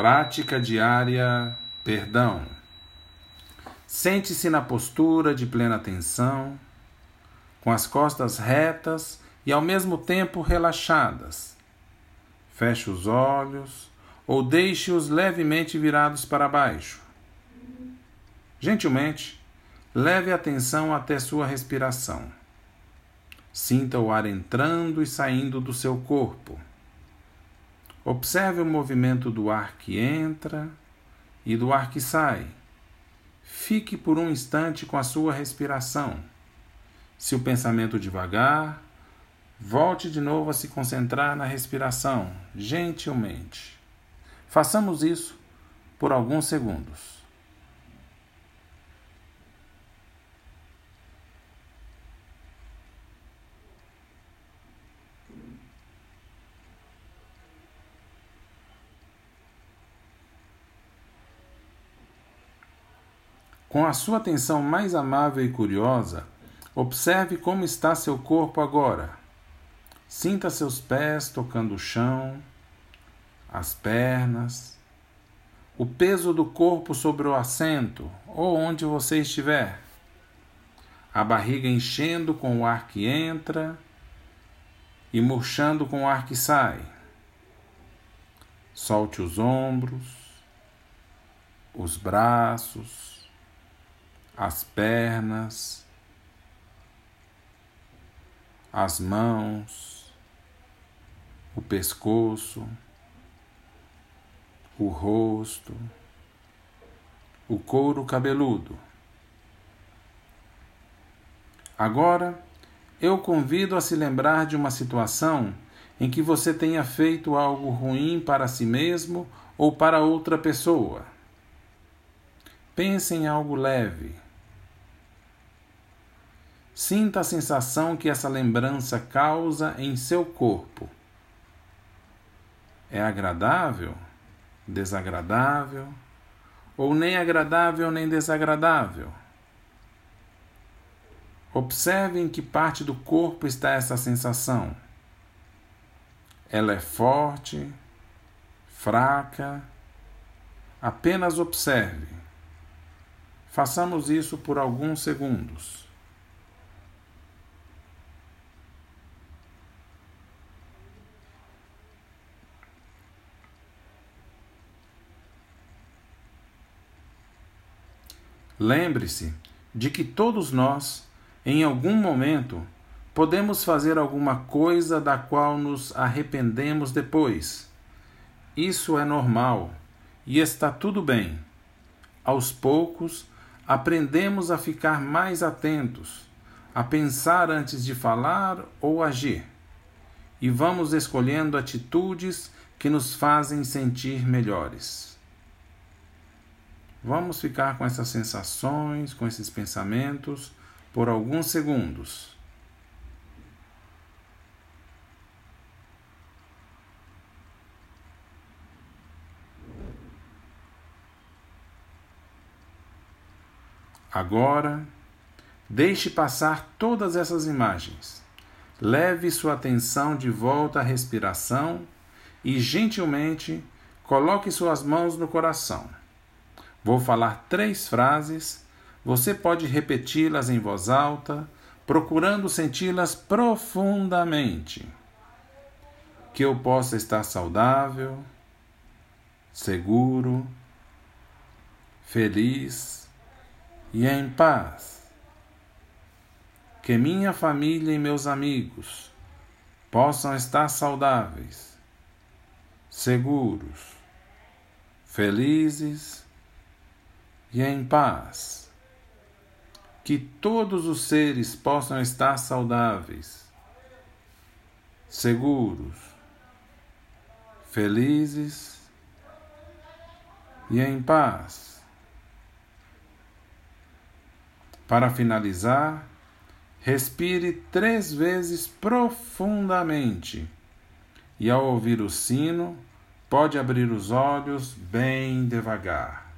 Prática diária, perdão. Sente-se na postura de plena atenção, com as costas retas e ao mesmo tempo relaxadas. Feche os olhos ou deixe-os levemente virados para baixo. Gentilmente, leve a atenção até sua respiração. Sinta o ar entrando e saindo do seu corpo. Observe o movimento do ar que entra e do ar que sai. Fique por um instante com a sua respiração. Se o pensamento devagar, volte de novo a se concentrar na respiração, gentilmente. Façamos isso por alguns segundos. Com a sua atenção mais amável e curiosa, observe como está seu corpo agora. Sinta seus pés tocando o chão, as pernas, o peso do corpo sobre o assento ou onde você estiver, a barriga enchendo com o ar que entra e murchando com o ar que sai. Solte os ombros, os braços, as pernas, as mãos, o pescoço, o rosto, o couro cabeludo. Agora, eu convido a se lembrar de uma situação em que você tenha feito algo ruim para si mesmo ou para outra pessoa. Pense em algo leve Sinta a sensação que essa lembrança causa em seu corpo. É agradável? Desagradável? Ou nem agradável nem desagradável? Observe em que parte do corpo está essa sensação. Ela é forte, fraca. Apenas observe. Façamos isso por alguns segundos. Lembre-se de que todos nós, em algum momento, podemos fazer alguma coisa da qual nos arrependemos depois. Isso é normal e está tudo bem. Aos poucos, aprendemos a ficar mais atentos, a pensar antes de falar ou agir, e vamos escolhendo atitudes que nos fazem sentir melhores. Vamos ficar com essas sensações, com esses pensamentos por alguns segundos. Agora, deixe passar todas essas imagens. Leve sua atenção de volta à respiração e, gentilmente, coloque suas mãos no coração. Vou falar três frases, você pode repeti-las em voz alta, procurando senti-las profundamente. Que eu possa estar saudável, seguro, feliz e em paz. Que minha família e meus amigos possam estar saudáveis, seguros, felizes e em paz. Que todos os seres possam estar saudáveis, seguros, felizes e em paz. Para finalizar, respire três vezes profundamente e, ao ouvir o sino, pode abrir os olhos bem devagar.